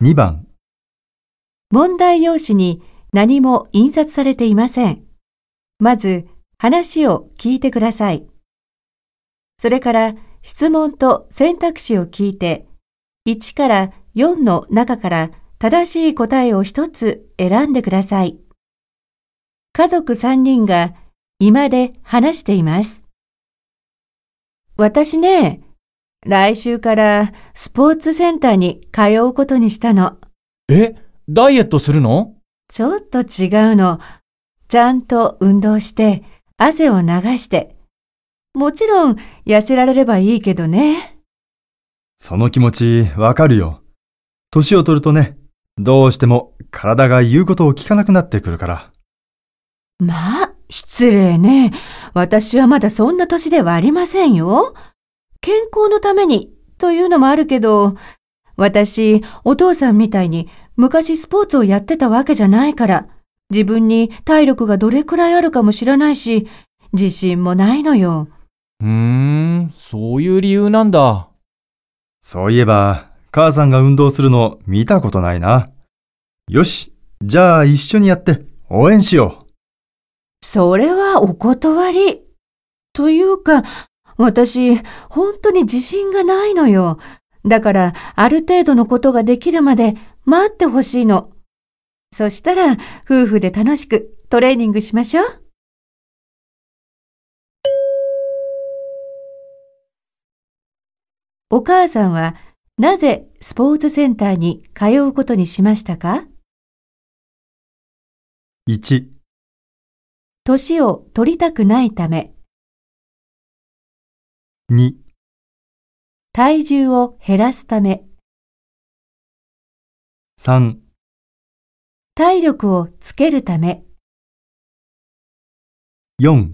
2番、問題用紙に何も印刷されていません。まず話を聞いてください。それから質問と選択肢を聞いて、1から4の中から正しい答えを一つ選んでください。家族3人が居間で話しています。私ね、来週からスポーツセンターに通うことにしたの。え、ダイエットするの？ちょっと違うの。ちゃんと運動して、汗を流して。もちろん痩せられればいいけどね。その気持ちわかるよ。年を取るとね、どうしても体が言うことを聞かなくなってくるから。まあ、失礼ね。私はまだそんな年ではありませんよ。健康のためにというのもあるけど、私、お父さんみたいに昔スポーツをやってたわけじゃないから、自分に体力がどれくらいあるかも知らないし、自信もないのよ。うーん、そういう理由なんだ。そういえば、母さんが運動するの見たことないな。よし、じゃあ一緒にやって応援しよそれはお断り。というか、私、本当に自信がないのよ。だから、ある程度のことができるまで待ってほしいの。そしたら、夫婦で楽しくトレーニングしましょう。お母さんは、なぜスポーツセンターに通うことにしましたか？う。1、年を取りたくないため、2、体重を減らすため、3、体力をつけるため、4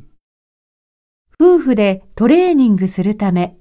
夫婦でトレーニングするため。